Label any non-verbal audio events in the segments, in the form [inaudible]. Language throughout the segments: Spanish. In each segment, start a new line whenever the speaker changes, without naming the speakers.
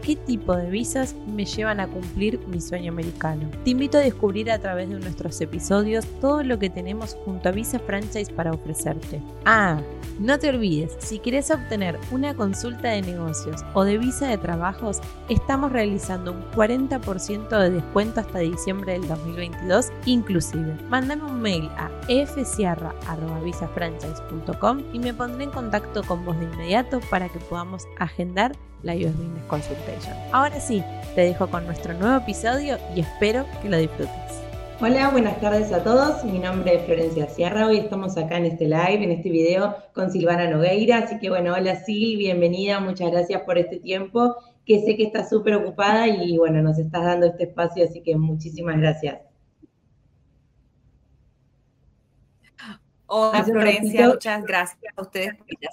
qué tipo de visas me llevan a cumplir mi sueño americano. Te invito a descubrir a través de nuestros episodios todo lo que tenemos junto a Visa Franchise para ofrecerte. Ah, no te olvides, si quieres obtener una consulta de negocios o de visa de trabajos, estamos realizando un 40% de descuento hasta diciembre del 2022 inclusive. Mándame un mail a fsierra.visafranchise.com y me pondré en contacto con vos de inmediato para que podamos agendar la US Business Consultation. Ahora sí, te dejo con nuestro nuevo episodio y espero que lo disfrutes.
Hola, buenas tardes a todos. Mi nombre es Florencia Sierra. Hoy estamos acá en este live, en este video con Silvana Nogueira. Así que bueno, hola Sil, bienvenida. Muchas gracias por este tiempo, que sé que estás súper ocupada y bueno, nos estás dando este espacio, así que muchísimas gracias.
Hola Florencia, muchas gracias a ustedes por la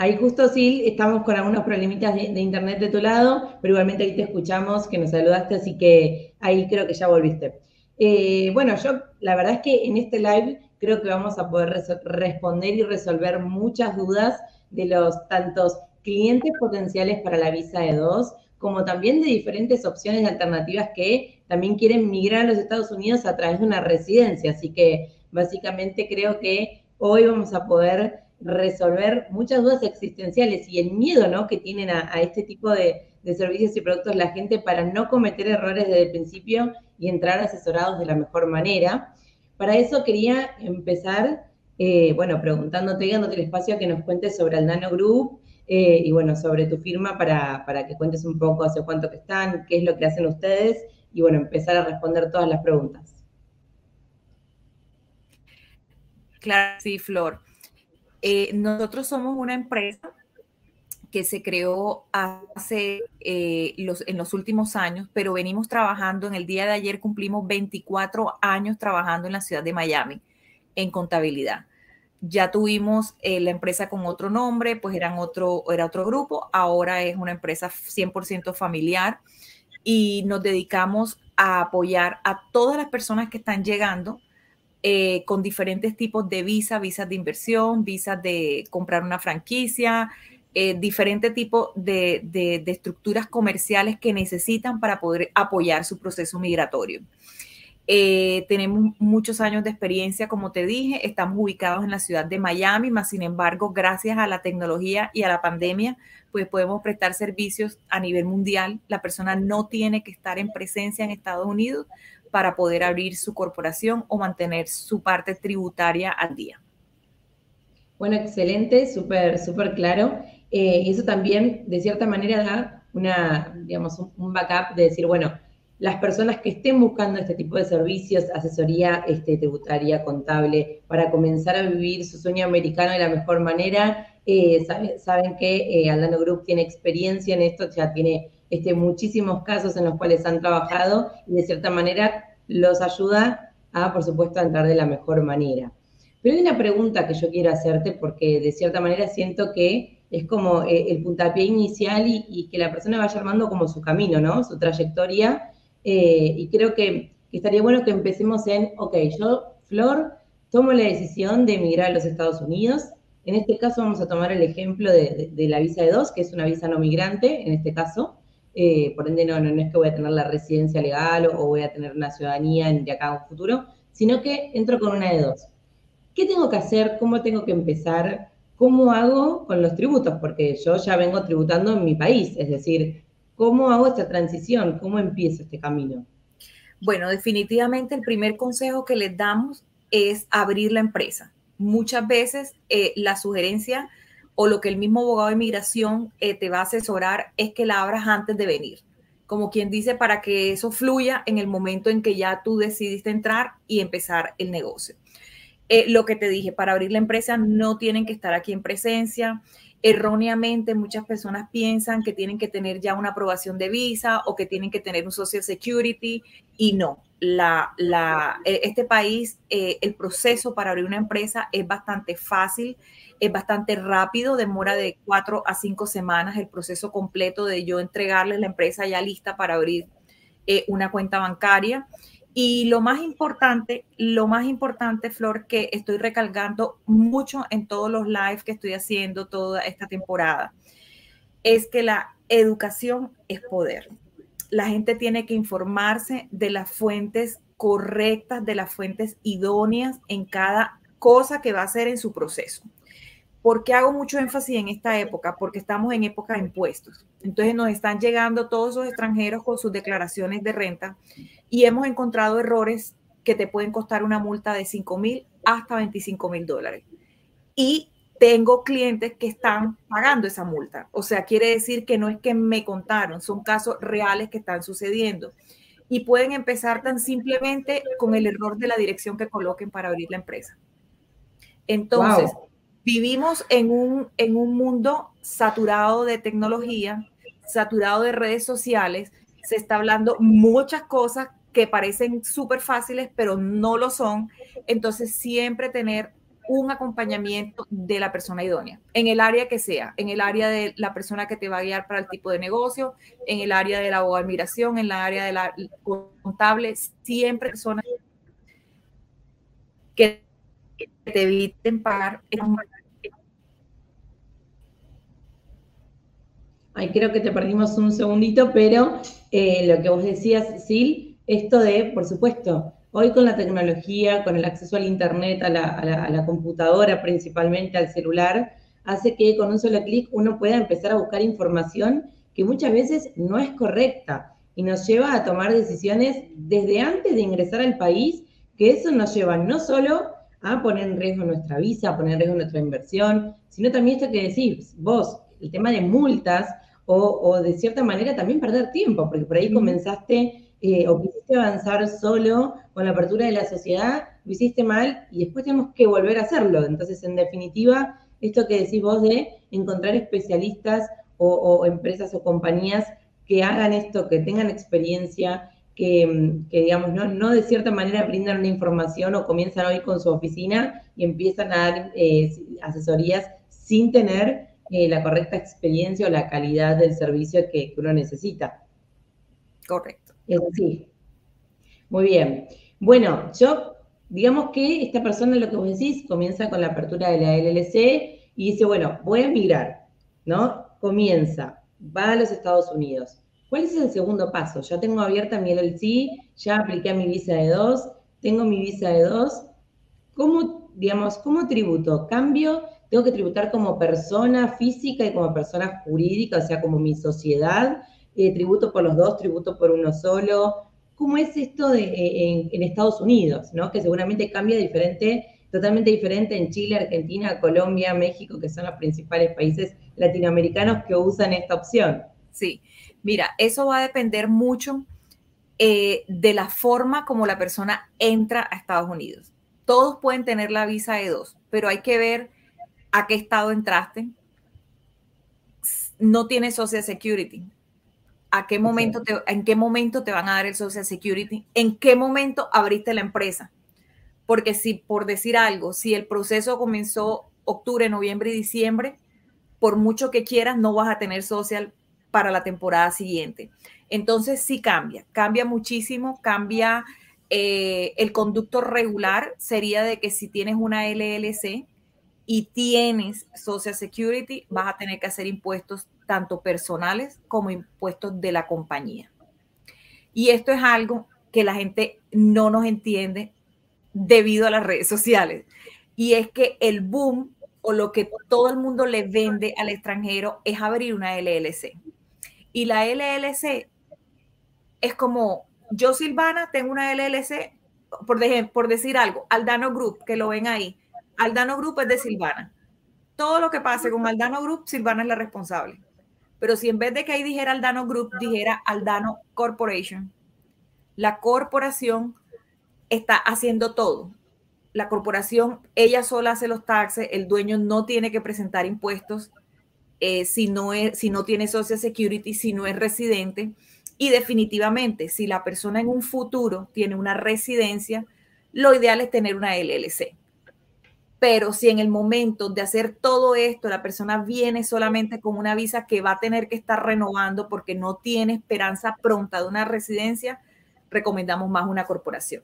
Ahí justo sí, estamos con algunos problemitas de, internet de tu lado, pero igualmente ahí te escuchamos, que nos saludaste, así que ahí creo que ya volviste. Eh, bueno, yo la verdad es que en este live creo que vamos a poder responder y resolver muchas dudas de los tantos clientes potenciales para la visa de dos, como también de diferentes opciones alternativas que también quieren migrar a los Estados Unidos a través de una residencia. Así que básicamente creo que hoy vamos a poder resolver muchas dudas existenciales y el miedo ¿no? que tienen a, este tipo de, servicios y productos la gente para no cometer errores desde el principio y entrar asesorados de la mejor manera. Para eso quería empezar, eh, bueno, preguntándote, dándote el espacio a que nos cuentes sobre el Nano Group eh, y bueno, sobre tu firma para, para que cuentes un poco hace cuánto que están, qué es lo que hacen ustedes y bueno, empezar a responder todas las preguntas.
Claro, sí, Flor. Eh, nosotros somos una empresa que se creó hace eh, los, en los últimos años, pero venimos trabajando, en el día de ayer cumplimos 24 años trabajando en la ciudad de Miami en contabilidad. Ya tuvimos eh, la empresa con otro nombre, pues eran otro, era otro grupo, ahora es una empresa 100% familiar y nos dedicamos a apoyar a todas las personas que están llegando eh, con diferentes tipos de visa, visas de inversión, visas de comprar una franquicia, eh, diferentes tipos de, estructuras comerciales que necesitan para poder apoyar su proceso migratorio. Eh, tenemos muchos años de experiencia, como te dije, estamos ubicados en la ciudad de Miami, más sin embargo, gracias a la tecnología y a la pandemia, pues podemos prestar servicios a nivel mundial. La persona no tiene que estar en presencia en Estados Unidos para poder abrir su corporación o mantener su parte tributaria al día.
Bueno, excelente, súper, súper claro. Eh, eso también, de cierta manera, da una, digamos, un backup de decir, bueno, las personas que estén buscando este tipo de servicios, asesoría este, tributaria, contable, para comenzar a vivir su sueño americano de la mejor manera, eh, saben, que eh, Aldano Group tiene experiencia en esto, ya tiene este, muchísimos casos en los cuales han trabajado y de cierta manera los ayuda a, por supuesto, a entrar de la mejor manera. Pero hay una pregunta que yo quiero hacerte porque de cierta manera siento que es como eh, el puntapié inicial y, que la persona vaya armando como su camino, ¿no? Su trayectoria. Eh, y creo que, estaría bueno que empecemos en, ok, yo, Flor, tomo la decisión de emigrar a los Estados Unidos. En este caso vamos a tomar el ejemplo de la visa de dos, que es una visa no migrante, en este caso. Eh, por ende no, no, es que voy a tener la residencia legal o, voy a tener una ciudadanía de acá a un futuro, sino que entro con una de dos. ¿Qué tengo que hacer? ¿Cómo tengo que empezar? ¿Cómo hago con los tributos? Porque yo ya vengo tributando en mi país, es decir, ¿cómo hago esta transición? ¿Cómo empiezo este camino?
Bueno, definitivamente el primer consejo que les damos es abrir la empresa. Muchas veces eh, la sugerencia o lo que el mismo abogado de migración eh, te va a asesorar es que la abras antes de venir. Como quien dice, para que eso fluya en el momento en que ya tú decidiste entrar y empezar el negocio. Eh, lo que te dije, para abrir la empresa no tienen que estar aquí en presencia. Erróneamente muchas personas piensan que tienen que tener ya una aprobación de visa o que tienen que tener un social security y no. La, la, e, este país, eh, el proceso para abrir una empresa es bastante fácil, es bastante rápido, demora de cuatro a cinco semanas el proceso completo de yo entregarles la empresa ya lista para abrir eh, una cuenta bancaria. Y lo más importante, lo más importante, Flor, que estoy recalcando mucho en todos los lives que estoy haciendo toda esta temporada, es que la educación es poder la gente tiene que informarse de las fuentes correctas, de las fuentes idóneas en cada cosa que va a hacer en su proceso. ¿Por qué hago mucho énfasis en esta época? Porque estamos en época de impuestos. Entonces nos están llegando todos los extranjeros con sus declaraciones de renta y hemos encontrado errores que te pueden costar una multa de 5 mil hasta 25 mil dólares. Y tengo clientes que están pagando esa multa. O sea, quiere decir que no es que me contaron, son casos reales que están sucediendo. Y pueden empezar tan simplemente con el error de la dirección que coloquen para abrir la empresa. Entonces, vivimos en un, en un mundo saturado de tecnología, saturado de redes sociales. Se está hablando muchas cosas que parecen súper fáciles, pero no lo son. Entonces, siempre tener un acompañamiento de la persona idónea, en el área que sea, en el área de la persona que te va a guiar para el tipo de negocio, en el área de la abogada de migración, en la área de la contable, siempre personas que te eviten pagar.
Ay, creo que te perdimos un segundito, pero eh, lo que vos decías, Sil, esto de, por supuesto, Hoy con la tecnología, con el acceso al Internet, a la, computadora principalmente, al celular, hace que con un solo clic uno pueda empezar a buscar información que muchas veces no es correcta y nos lleva a tomar decisiones desde antes de ingresar al país, que eso nos lleva no solo a poner en riesgo nuestra visa, a poner en riesgo nuestra inversión, sino también esto que decís, vos, el tema de multas o, de cierta manera también perder tiempo, porque por ahí comenzaste eh, o quisiste avanzar solo con la apertura de la sociedad, lo hiciste mal y después tenemos que volver a hacerlo. Entonces, en definitiva, esto que decís vos de encontrar especialistas o, empresas o compañías que hagan esto, que tengan experiencia, que, digamos, no, no, de cierta manera brindan una información o comienzan hoy con su oficina y empiezan a dar eh, asesorías sin tener eh, la correcta experiencia o la calidad del servicio que uno necesita.
Correcto.
Sí. Muy bien. Bueno, yo, digamos que esta persona, lo que vos decís, comienza con la apertura de la LLC y dice, bueno, voy a migrar, ¿no? Comienza, va a los Estados Unidos. ¿Cuál es el segundo paso? Ya tengo abierta mi LLC, ya apliqué a mi visa de dos, tengo mi visa de dos. ¿Cómo, digamos, cómo tributo? ¿Cambio? ¿Tengo que tributar como persona física y como persona jurídica, o sea, como mi sociedad? Eh, tributo por los dos, tributo por uno solo. ¿Cómo es esto de, eh, en, Estados Unidos, ¿no? que seguramente cambia diferente, totalmente diferente en Chile, Argentina, Colombia, México, que son los principales países latinoamericanos que usan esta opción?
Sí, mira, eso va a depender mucho eh, de la forma como la persona entra a Estados Unidos. Todos pueden tener la visa de dos, pero hay que ver a qué estado entraste. No tiene Social Security a qué momento te, en qué momento te van a dar el Social Security, en qué momento abriste la empresa. Porque si, por decir algo, si el proceso comenzó octubre, noviembre y diciembre, por mucho que quieras, no vas a tener social para la temporada siguiente. Entonces sí cambia, cambia muchísimo, cambia eh, el conducto regular, sería de que si tienes una LLC y tienes Social Security, vas a tener que hacer impuestos tanto personales como impuestos de la compañía. Y esto es algo que la gente no nos entiende debido a las redes sociales. Y es que el boom o lo que todo el mundo le vende al extranjero es abrir una LLC. Y la LLC es como, yo Silvana tengo una LLC, por, por decir algo, Aldano Group, que lo ven ahí. Aldano Group es de Silvana. Todo lo que pase con Aldano Group, Silvana es la responsable. Pero si en vez de que ahí dijera Aldano Group, dijera Aldano Corporation, la corporación está haciendo todo. La corporación, ella sola hace los taxes, el dueño no tiene que presentar impuestos eh, si, no es, si no tiene Social Security, si no es residente. Y definitivamente, si la persona en un futuro tiene una residencia, lo ideal es tener una LLC. Pero si en el momento de hacer todo esto la persona viene solamente con una visa que va a tener que estar renovando porque no tiene esperanza pronta de una residencia, recomendamos más una corporación.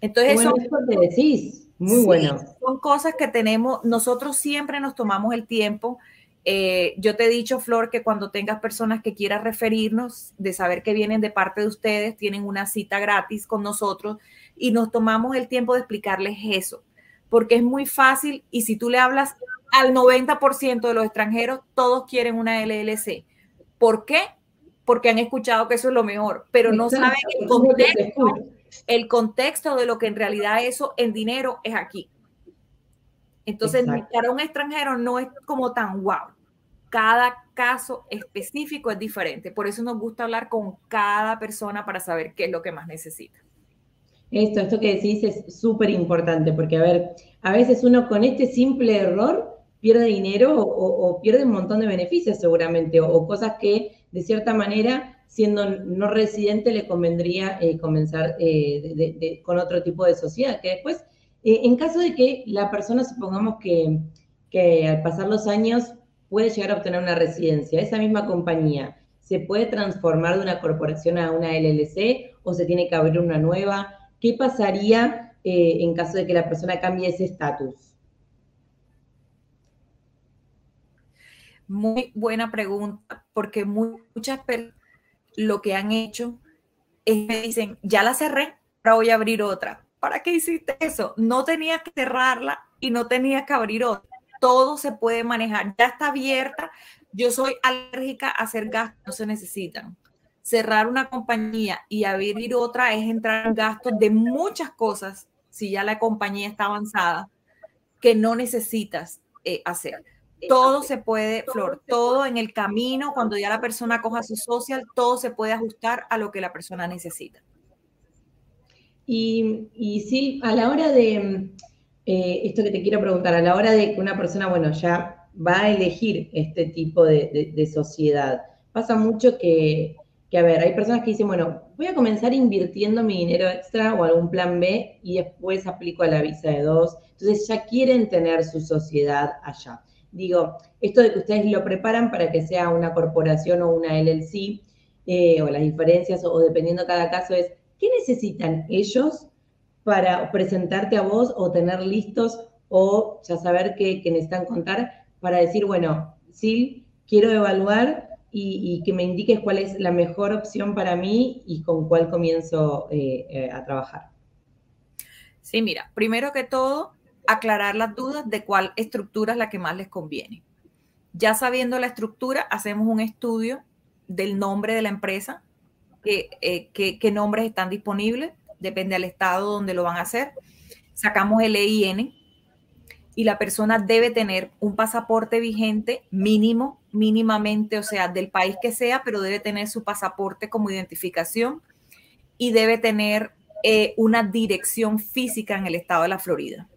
Entonces,
bueno, eso te decís, muy bueno.
Son cosas que tenemos, nosotros siempre nos tomamos el tiempo. Eh, yo te he dicho, Flor, que cuando tengas personas que quieras referirnos, de saber que vienen de parte de ustedes, tienen una cita gratis con nosotros y nos tomamos el tiempo de explicarles eso porque es muy fácil y si tú le hablas al 90% de los extranjeros, todos quieren una LLC. ¿Por qué? Porque han escuchado que eso es lo mejor, pero no saben el contexto, el contexto de lo que en realidad eso en dinero es aquí. Entonces, para un extranjero no es como tan wow. Cada caso específico es diferente. Por eso nos gusta hablar con cada persona para saber qué es lo que más necesita.
Esto, esto que decís es súper importante, porque a ver, a veces uno con este simple error pierde dinero o, pierde un montón de beneficios seguramente, o, cosas que de cierta manera, siendo no residente, le convendría eh, comenzar eh, con otro tipo de sociedad, que después, eh, en caso de que la persona, supongamos que, que al pasar los años puede llegar a obtener una residencia, esa misma compañía, ¿se puede transformar de una corporación a una LLC o se tiene que abrir una nueva? ¿Qué pasaría eh, en caso de que la persona cambie ese estatus?
Muy buena pregunta, porque muchas personas lo que han hecho es me dicen, ya la cerré, ahora voy a abrir otra. ¿Para qué hiciste eso? No tenías que cerrarla y no tenías que abrir otra. Todo se puede manejar, ya está abierta. Yo soy alérgica a hacer gastos, no se necesitan cerrar una compañía y abrir otra es entrar en gastos de muchas cosas, si ya la compañía está avanzada, que no necesitas eh, hacer. Todo se puede, Flor, todo en el camino, cuando ya la persona coja su social, todo se puede ajustar a lo que la persona necesita.
Y, y sí, a la hora de, eh, esto que te quiero preguntar, a la hora de que una persona, bueno, ya va a elegir este tipo de sociedad, pasa mucho que que, a ver, hay personas que dicen, bueno, voy a comenzar invirtiendo mi dinero extra o algún plan B y después aplico a la visa de dos. Entonces ya quieren tener su sociedad allá. Digo, esto de que ustedes lo preparan para que sea una corporación o una LLC, eh, o las diferencias, o, dependiendo cada caso, es, ¿qué necesitan ellos para presentarte a vos o tener listos o ya saber qué, qué necesitan contar para decir, bueno, sí, quiero evaluar y, que me indiques cuál es la mejor opción para mí y con cuál comienzo eh, eh, a trabajar.
Sí, mira, primero que todo, aclarar las dudas de cuál estructura es la que más les conviene. Ya sabiendo la estructura, hacemos un estudio del nombre de la empresa, eh, qué nombres están disponibles, depende del estado donde lo van a hacer. Sacamos el EIN, y la persona debe tener un pasaporte vigente mínimo, mínimamente, o sea, del país que sea, pero debe tener su pasaporte como identificación y debe tener eh, una dirección física en el estado de la Florida.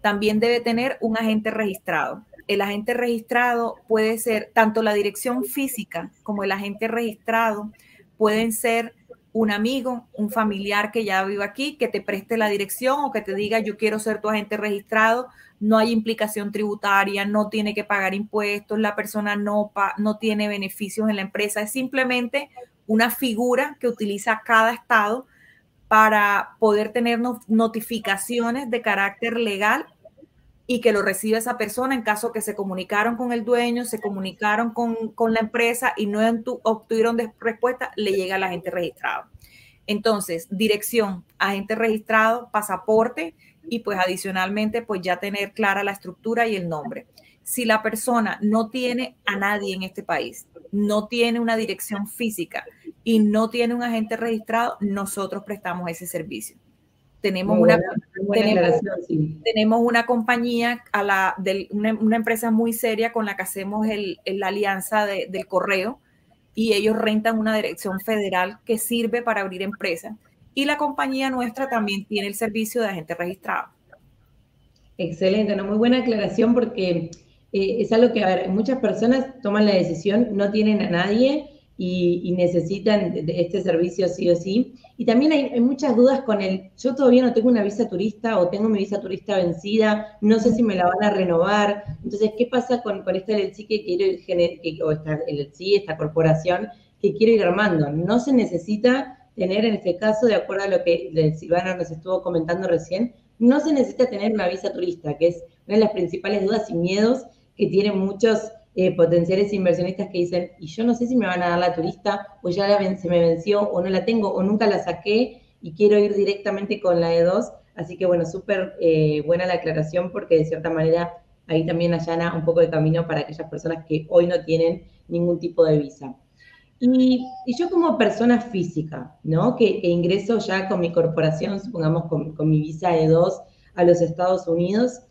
También debe tener un agente registrado. El agente registrado puede ser tanto la dirección física como el agente registrado pueden ser un amigo, un familiar que ya vive aquí, que te preste la dirección o que te diga yo quiero ser tu agente registrado, no hay implicación tributaria, no tiene que pagar impuestos, la persona no, no tiene beneficios en la empresa, es simplemente una figura que utiliza cada estado para poder tener notificaciones de carácter legal y que lo reciba esa persona en caso que se comunicaron con el dueño, se comunicaron con, la empresa y no obtuvieron respuesta, le llega al agente registrado. Entonces, dirección, agente registrado, pasaporte y pues adicionalmente pues ya tener clara la estructura y el nombre. Si la persona no tiene a nadie en este país, no tiene una dirección física y no tiene un agente registrado, nosotros prestamos ese servicio. Tenemos, una, tenemos, una compañía, a la, de, una, empresa muy seria con la que hacemos el, la alianza del correo y ellos rentan una dirección federal que sirve para abrir empresas. Y la compañía nuestra también tiene el servicio de agente registrado.
Excelente, una muy buena aclaración porque eh, es algo que, a ver, muchas personas toman la decisión, no tienen a nadie y, necesitan este servicio sí o sí. Y también hay, muchas dudas con el, yo todavía no tengo una visa turista o tengo mi visa turista vencida, no sé si me la van a renovar. Entonces, ¿qué pasa con, con esta LLC que quiero ir, o esta esta corporación que quiero ir armando? No se necesita tener en este caso, de acuerdo a lo que Silvana nos estuvo comentando recién, no se necesita tener una visa turista, que es una de las principales dudas y miedos que tienen muchos eh, potenciales inversionistas que dicen, y yo no sé si me van a dar la turista, o ya la se me venció, o no la tengo, o nunca la saqué y quiero ir directamente con la de dos. Así que bueno, súper eh, buena la aclaración porque de cierta manera ahí también allana un poco de camino para aquellas personas que hoy no tienen ningún tipo de visa. Y, yo como persona física, ¿no? Que, ingreso ya con mi corporación, supongamos con, con mi visa de dos a los Estados Unidos,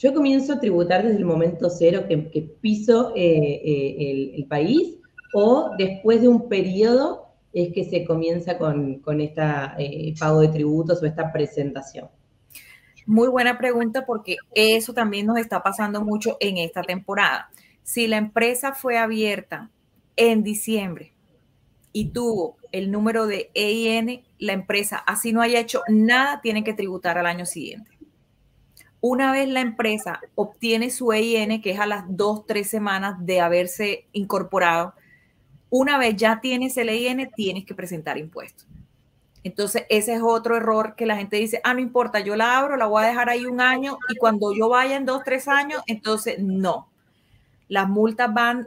yo comienzo a tributar desde el momento cero que, piso eh, eh, el, país o después de un periodo es que se comienza con, este pago de tributos o esta presentación.
Muy buena pregunta porque eso también nos está pasando mucho en esta temporada. Si la empresa fue abierta en diciembre y tuvo el número de EIN, la empresa, así no haya hecho nada, tiene que tributar al año siguiente. Una vez la empresa obtiene su EIN, que es a las dos, tres semanas de haberse incorporado, una vez ya tienes el EIN, tienes que presentar impuestos. Entonces, ese es otro error que la gente dice, ah, no importa, yo la abro, la voy a dejar ahí un año y cuando yo vaya en dos, tres años, entonces no. Las multas van,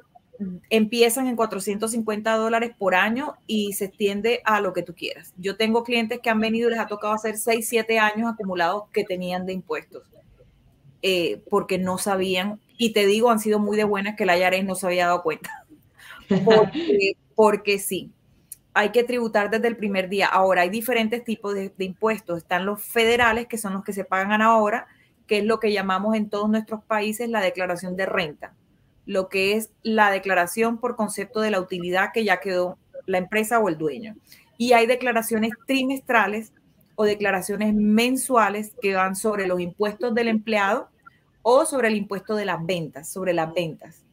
empiezan en 450 dólares por año y se extiende a lo que tú quieras. Yo tengo clientes que han venido y les ha tocado hacer 6, 7 años acumulados que tenían de impuestos. Eh, porque no sabían, y te digo, han sido muy de buenas que la IARES no se había dado cuenta. [laughs] Porque, sí, hay que tributar desde el primer día. Ahora, hay diferentes tipos de, impuestos. Están los federales, que son los que se pagan ahora, que es lo que llamamos en todos nuestros países la declaración de renta, lo que es la declaración por concepto de la utilidad que ya quedó la empresa o el dueño. Y hay declaraciones trimestrales o declaraciones mensuales que van sobre los impuestos del empleado o sobre el impuesto de las ventas, sobre las ventas.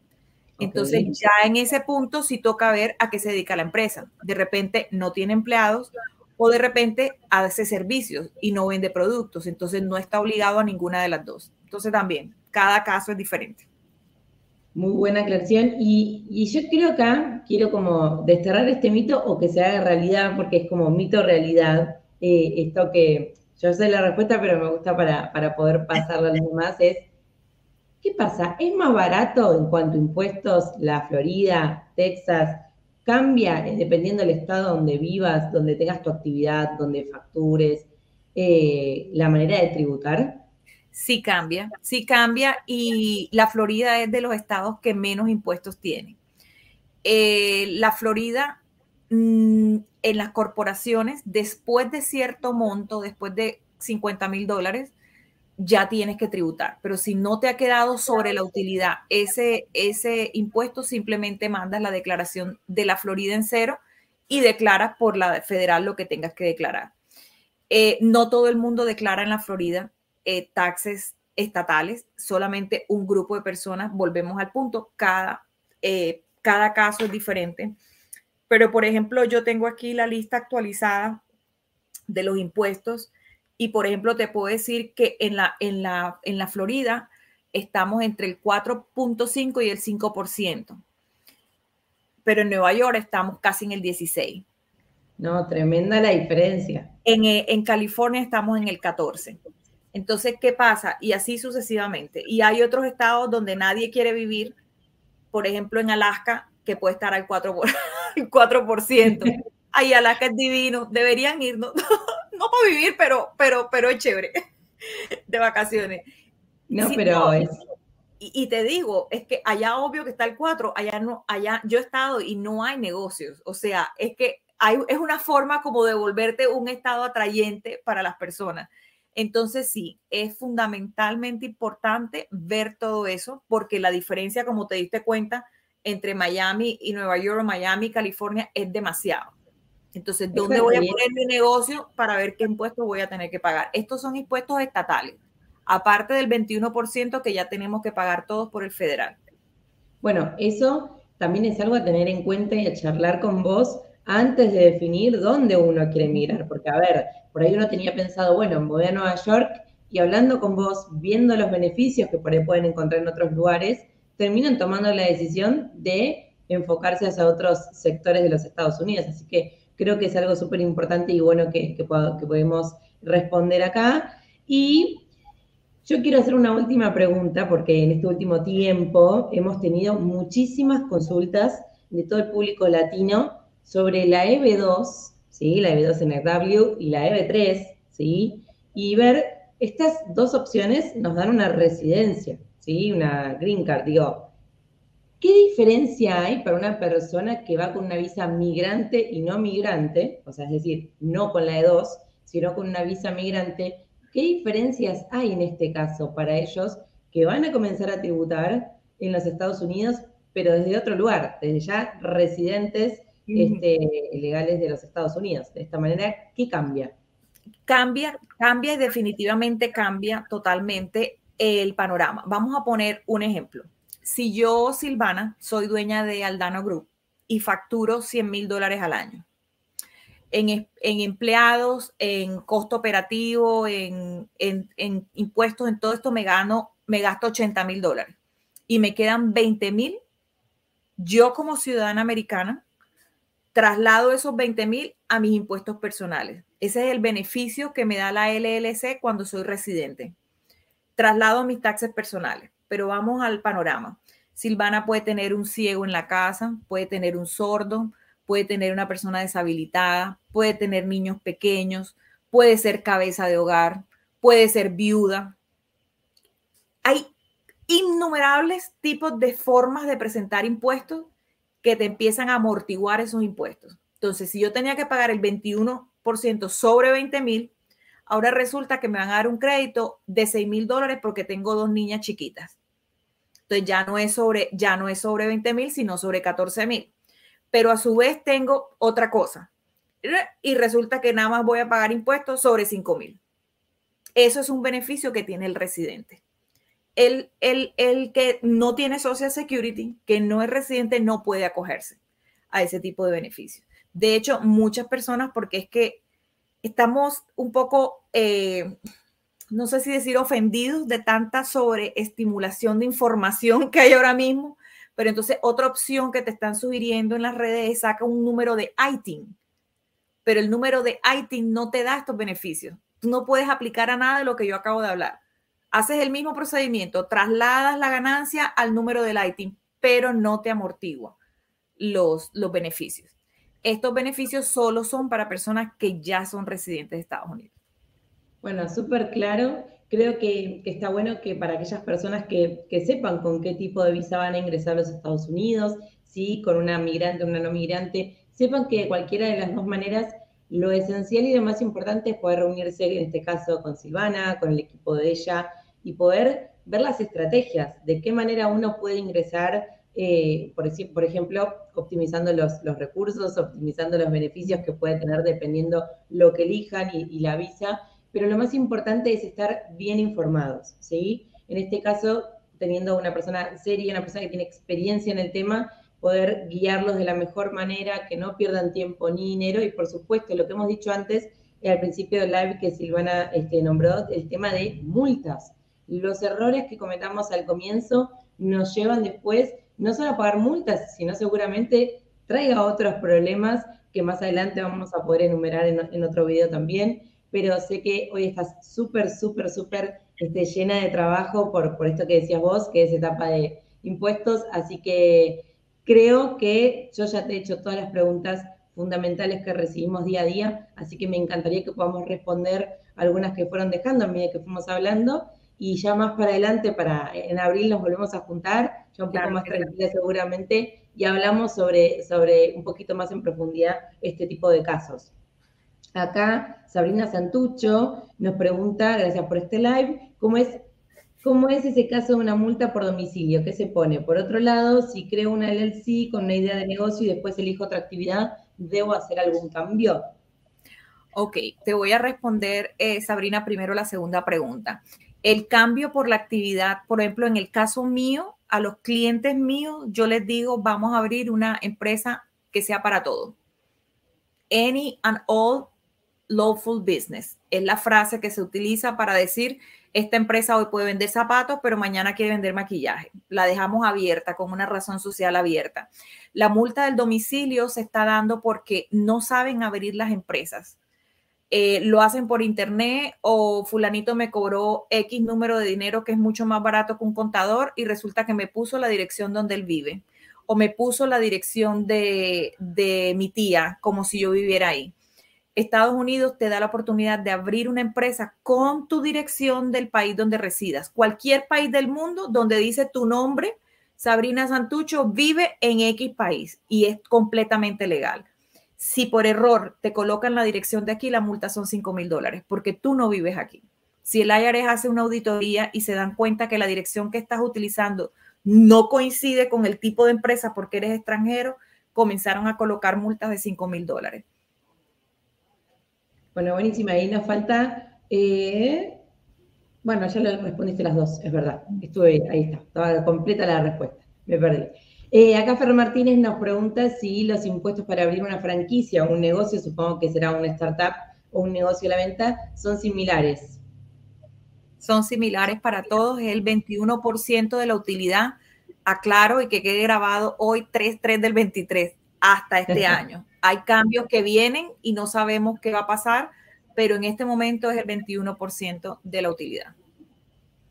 Entonces ya en ese punto sí toca ver a qué se dedica la empresa. De repente no tiene empleados o de repente hace servicios y no vende productos. Entonces no está obligado a ninguna de las dos. Entonces también, cada caso es diferente.
Muy buena aclaración. Y, y yo creo acá, quiero como desterrar este mito o que se haga realidad, porque es como mito realidad. Eh, esto que yo sé la respuesta, pero me gusta para, para poder pasarla a los demás, es ¿Qué pasa? ¿Es más barato en cuanto a impuestos la Florida, Texas? ¿Cambia dependiendo del estado donde vivas, donde tengas tu actividad, donde factures, eh, la manera de tributar?
Sí cambia, sí cambia y la Florida es de los estados que menos impuestos tiene. Eh, la Florida mm, en las corporaciones, después de cierto monto, después de 50 mil dólares, ya tienes que tributar. Pero si no te ha quedado sobre la utilidad ese, ese impuesto, simplemente mandas la declaración de la Florida en cero y declaras por la federal lo que tengas que declarar. Eh, no todo el mundo declara en la Florida eh, taxes estatales, solamente un grupo de personas. Volvemos al punto, cada, eh, cada caso es diferente. Pero, por ejemplo, yo tengo aquí la lista actualizada de los impuestos y por ejemplo, te puedo decir que en la, en la, en la Florida estamos entre el 4.5 y el 5%, pero en Nueva York estamos casi en el 16%.
No, tremenda la diferencia.
En, eh, en California estamos en el 14%. Entonces, ¿qué pasa? Y así sucesivamente. Y hay otros estados donde nadie quiere vivir, por ejemplo, en Alaska, que puede estar al 4%. 4%. Ahí Alaska es divino, deberían irnos. No para vivir, pero, pero, pero es chévere de vacaciones.
No, pero es...
Y, te digo, es que allá obvio que está el 4, allá no, allá yo he estado y no hay negocios. O sea, es que hay, es una forma como de volverte un estado atrayente para las personas. Entonces sí, es fundamentalmente importante ver todo eso porque la diferencia, como te diste cuenta, entre Miami y Nueva York, Miami, California, es demasiado. Entonces, ¿dónde voy a poner mi negocio para ver qué impuestos voy a tener que pagar? Estos son impuestos estatales, aparte del 21% que ya tenemos que pagar todos por el federal.
Bueno, eso también es algo a tener en cuenta y a charlar con vos antes de definir dónde uno quiere mirar. Porque, a ver, por ahí uno tenía pensado, bueno, me voy a Nueva York y hablando con vos, viendo los beneficios que por ahí pueden encontrar en otros lugares, terminan tomando la decisión de enfocarse hacia otros sectores de los Estados Unidos. Así que creo que es algo súper importante y bueno que, que, podemos responder acá. Y yo quiero hacer una última pregunta porque en este último tiempo hemos tenido muchísimas consultas de todo el público latino sobre la EB2, ¿sí? la EB2 NW y la EB3, ¿sí? y ver estas dos opciones nos dan una residencia, ¿sí? una green card. Digo, ¿Qué diferencia hay para una persona que va con una visa migrante y no migrante? O sea, es decir, no con la E2, sino con una visa migrante. ¿Qué diferencias hay en este caso para ellos que van a comenzar a tributar en los Estados Unidos, pero desde otro lugar, desde ya residentes este, legales de los Estados Unidos? De esta manera, ¿qué cambia?
Cambia, cambia y definitivamente cambia totalmente el panorama. Vamos a poner un ejemplo si yo, Silvana, soy dueña de Aldano Group y facturo 100 mil dólares al año, en, empleados, en costo operativo, en, impuestos, en todo esto me me gasto 80 mil dólares y me quedan 20 mil, yo como ciudadana americana traslado esos 20 mil a mis impuestos personales. Ese es el beneficio que me da la LLC cuando soy residente. Traslado mis taxes personales pero vamos al panorama. Silvana puede tener un ciego en la casa, puede tener un sordo, puede tener una persona deshabilitada, puede tener niños pequeños, puede ser cabeza de hogar, puede ser viuda. Hay innumerables tipos de formas de presentar impuestos que te empiezan a amortiguar esos impuestos. Entonces, si yo tenía que pagar el 21% sobre 20 mil, ahora resulta que me van a dar un crédito de 6 mil dólares porque tengo dos niñas chiquitas. Entonces ya no es sobre, ya no es sobre 20 mil, sino sobre 14 mil. Pero a su vez tengo otra cosa. Y resulta que nada más voy a pagar impuestos sobre 5 mil. Eso es un beneficio que tiene el residente. El, el, el que no tiene Social Security, que no es residente, no puede acogerse a ese tipo de beneficios. De hecho, muchas personas, porque es que estamos un poco, eh, no sé si decir ofendidos de tanta sobreestimulación de información que hay ahora mismo, pero entonces otra opción que te están sugiriendo en las redes es saca un número de ITIN, pero el número de ITIN no te da estos beneficios. Tú no puedes aplicar a nada de lo que yo acabo de hablar. Haces el mismo procedimiento, trasladas la ganancia al número del ITIN, pero no te amortigua los, los beneficios. Estos beneficios solo son para personas que ya son residentes de Estados Unidos.
Bueno, súper claro. Creo que, está bueno que para aquellas personas que, sepan con qué tipo de visa van a ingresar a los Estados Unidos, si con una migrante o una no migrante, sepan que de cualquiera de las dos maneras, lo esencial y lo más importante es poder reunirse, en este caso, con Silvana, con el equipo de ella, y poder ver las estrategias, de qué manera uno puede ingresar, eh, por, por, ejemplo, optimizando los, recursos, optimizando los beneficios que puede tener dependiendo lo que elijan y, y la visa, pero lo más importante es estar bien informados, ¿sí? En este caso, teniendo una persona seria, una persona que tiene experiencia en el tema, poder guiarlos de la mejor manera, que no pierdan tiempo ni dinero y por supuesto, lo que hemos dicho antes al principio del live que Silvana este, nombró, el tema de multas. Los errores que cometamos al comienzo nos llevan después no solo a pagar multas, sino seguramente traiga otros problemas que más adelante vamos a poder enumerar en, en otro video también pero sé que hoy estás súper, súper, súper este, llena de trabajo por, por esto que decías vos, que es etapa de impuestos, así que creo que yo ya te he hecho todas las preguntas fundamentales que recibimos día a día, así que me encantaría que podamos responder algunas que fueron dejando a medida que fuimos hablando. Y ya más para adelante, para en abril nos volvemos a juntar, ya un poco más tranquila seguramente, y hablamos sobre, sobre un poquito más en profundidad este tipo de casos. Acá Sabrina Santucho nos pregunta, gracias por este live, ¿cómo es, cómo es ese caso de una multa por domicilio? ¿Qué se pone? Por otro lado, si creo una LLC con una idea de negocio y después elijo otra actividad, ¿debo hacer algún cambio?
Ok, te voy a responder, eh, Sabrina, primero la segunda pregunta. El cambio por la actividad, por ejemplo, en el caso mío, a los clientes míos, yo les digo, vamos a abrir una empresa que sea para todo. Any and all lawful business. Es la frase que se utiliza para decir, esta empresa hoy puede vender zapatos, pero mañana quiere vender maquillaje. La dejamos abierta con una razón social abierta. La multa del domicilio se está dando porque no saben abrir las empresas. Eh, lo hacen por internet o fulanito me cobró X número de dinero que es mucho más barato que un contador y resulta que me puso la dirección donde él vive o me puso la dirección de, de mi tía como si yo viviera ahí. Estados Unidos te da la oportunidad de abrir una empresa con tu dirección del país donde residas. Cualquier país del mundo donde dice tu nombre, Sabrina Santucho vive en X país y es completamente legal. Si por error te colocan la dirección de aquí, la multa son 5 mil dólares porque tú no vives aquí. Si el IRS hace una auditoría y se dan cuenta que la dirección que estás utilizando no coincide con el tipo de empresa porque eres extranjero, comenzaron a colocar multas de 5 mil dólares.
Bueno, buenísima. Ahí nos falta. Eh, bueno, ya lo respondiste las dos, es verdad. Estuve, ahí está, estaba completa la respuesta. Me perdí. Eh, acá Fer Martínez nos pregunta si los impuestos para abrir una franquicia o un negocio, supongo que será una startup o un negocio a la venta, son similares.
Son similares para todos, es el 21% de la utilidad. Aclaro y que quede grabado hoy 3-3 del 23 hasta este [laughs] año. Hay cambios que vienen y no sabemos qué va a pasar, pero en este momento es el 21% de la utilidad.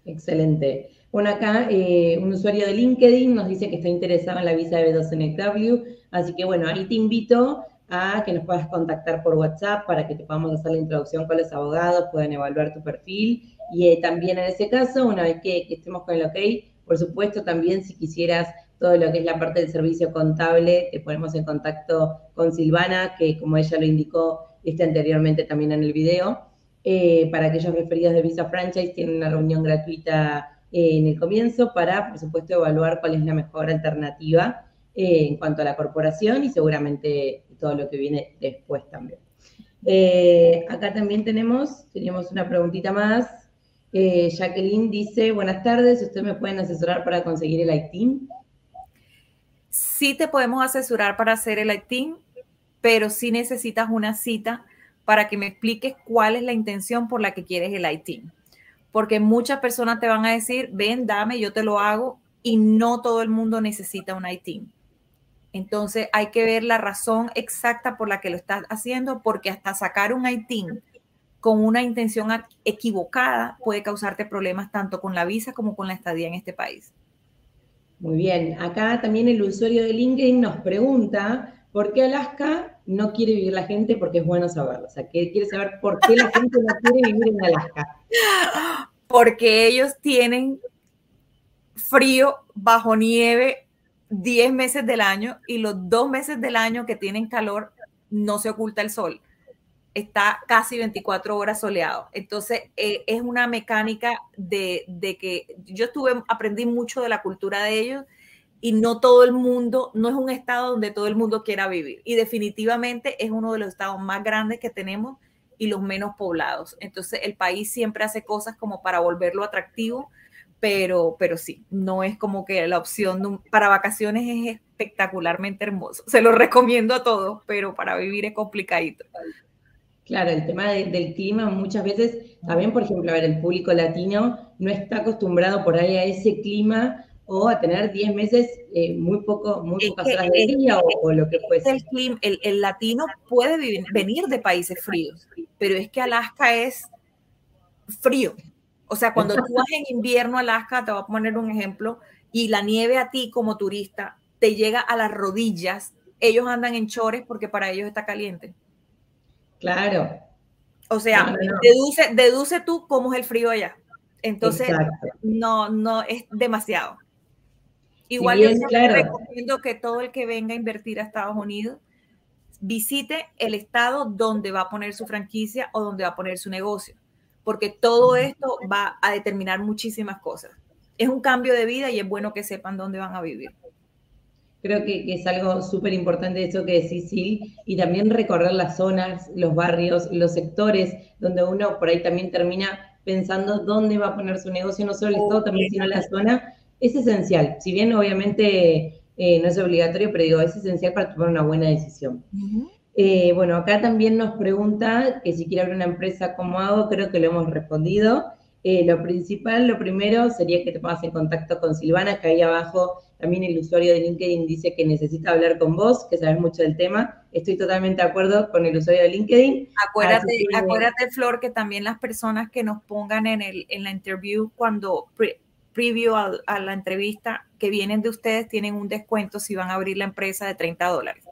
Excelente. Bueno, acá eh, un usuario de LinkedIn nos dice que está interesado en la visa de B2NW, así que bueno, ahí te invito a que nos puedas contactar por WhatsApp para que te podamos hacer la introducción con los abogados, puedan evaluar tu perfil y eh, también en ese caso, una vez que, que estemos con el OK, por supuesto también si quisieras todo lo que es la parte del servicio contable, te ponemos en contacto con Silvana, que como ella lo indicó este anteriormente también en el video. Eh, para aquellos referidos de Visa Franchise, tienen una reunión gratuita eh, en el comienzo para, por supuesto, evaluar cuál es la mejor alternativa eh, en cuanto a la corporación y seguramente todo lo que viene después también. acá también tenemos, teníamos una preguntita más. Jacqueline dice, buenas tardes, ¿ustedes me pueden asesorar para conseguir el ITIN?
Sí te podemos asesorar para hacer el ITIN, pero sí necesitas una cita para que me expliques cuál es la intención por la que quieres el ITIN. Porque muchas personas te van a decir, ven, dame, yo te lo hago, y no todo el mundo necesita un ITIN. Entonces hay que ver la razón exacta por la que lo estás haciendo, porque hasta sacar un ITIN con una intención equivocada puede causarte problemas tanto con la visa como con la estadía en este país.
Muy bien, acá también el usuario de LinkedIn nos pregunta por qué Alaska no quiere vivir la gente, porque es bueno saberlo. O sea, que quiere saber por qué la gente no quiere vivir en Alaska. [laughs]
Porque ellos tienen frío bajo nieve 10 meses del año y los dos meses del año que tienen calor no se oculta el sol está casi 24 horas soleado. Entonces, eh, es una mecánica de, que yo estuve, aprendí mucho de la cultura de ellos y no todo el mundo, no es un estado donde todo el mundo quiera vivir. Y definitivamente es uno de los estados más grandes que tenemos y los menos poblados. Entonces, el país siempre hace cosas como para volverlo atractivo, pero, pero sí, no es como que la opción para vacaciones es espectacularmente hermoso. Se lo recomiendo a todos, pero para vivir es complicadito.
Claro, el tema del clima muchas veces, también por ejemplo, a ver, el público latino no está acostumbrado por ahí a ese clima o a tener 10 meses eh, muy poco, muy pocas horas de día o, lo que fuese.
El, clima, el, latino puede venir de países fríos, pero es que Alaska es frío. O sea, cuando tú vas en invierno a Alaska, te voy a poner un ejemplo, y la nieve a ti como turista te llega a las rodillas, ellos andan en chores porque para ellos está caliente.
Claro.
O sea, Deduce, deduce tú cómo es el frío allá. Entonces, no, no es demasiado. Igual yo recomiendo que todo el que venga a invertir a Estados Unidos visite el estado donde va a poner su franquicia o donde va a poner su negocio, porque todo esto va a determinar muchísimas cosas. Es un cambio de vida y es bueno que sepan dónde van a vivir.
Creo que, es algo súper importante eso que decís, sí, y también recorrer las zonas, los barrios, los sectores, donde uno por ahí también termina pensando dónde va a poner su negocio, no solo el Estado también, sino la zona, es esencial. Si bien obviamente eh, no es obligatorio, pero digo, es esencial para tomar una buena decisión. Eh, bueno, acá también nos pregunta que si quiere abrir una empresa, ¿cómo hago? Creo que lo hemos respondido. Eh, lo principal, lo primero sería que te pongas en contacto con Silvana, que ahí abajo también el usuario de LinkedIn dice que necesita hablar con vos, que sabes mucho del tema. Estoy totalmente de acuerdo con el usuario de LinkedIn.
Acuérdate, acuérdate Flor, que también las personas que nos pongan en, el, en la interview cuando preview a, la entrevista que vienen de ustedes tienen un descuento si van a abrir la empresa de 30 dólares.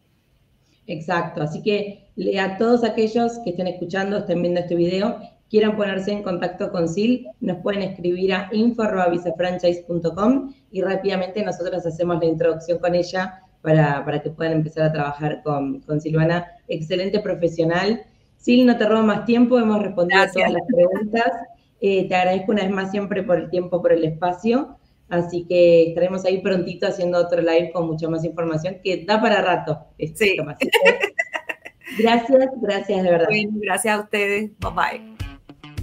Exacto, así que a todos aquellos que estén escuchando, estén viendo este video, quieran ponerse en contacto con Sil, nos pueden escribir a info.visafranchise.com y rápidamente nosotros hacemos la introducción con ella para, para que puedan empezar a trabajar con, con, Silvana. Excelente profesional. Sil, no te robo más tiempo, hemos respondido a todas las preguntas. Eh, te agradezco una vez más siempre por el tiempo, por el espacio. Así que estaremos ahí prontito haciendo otro live con mucha más información que da para rato.
Sí.
Gracias, gracias de verdad.
gracias a ustedes. Bye bye.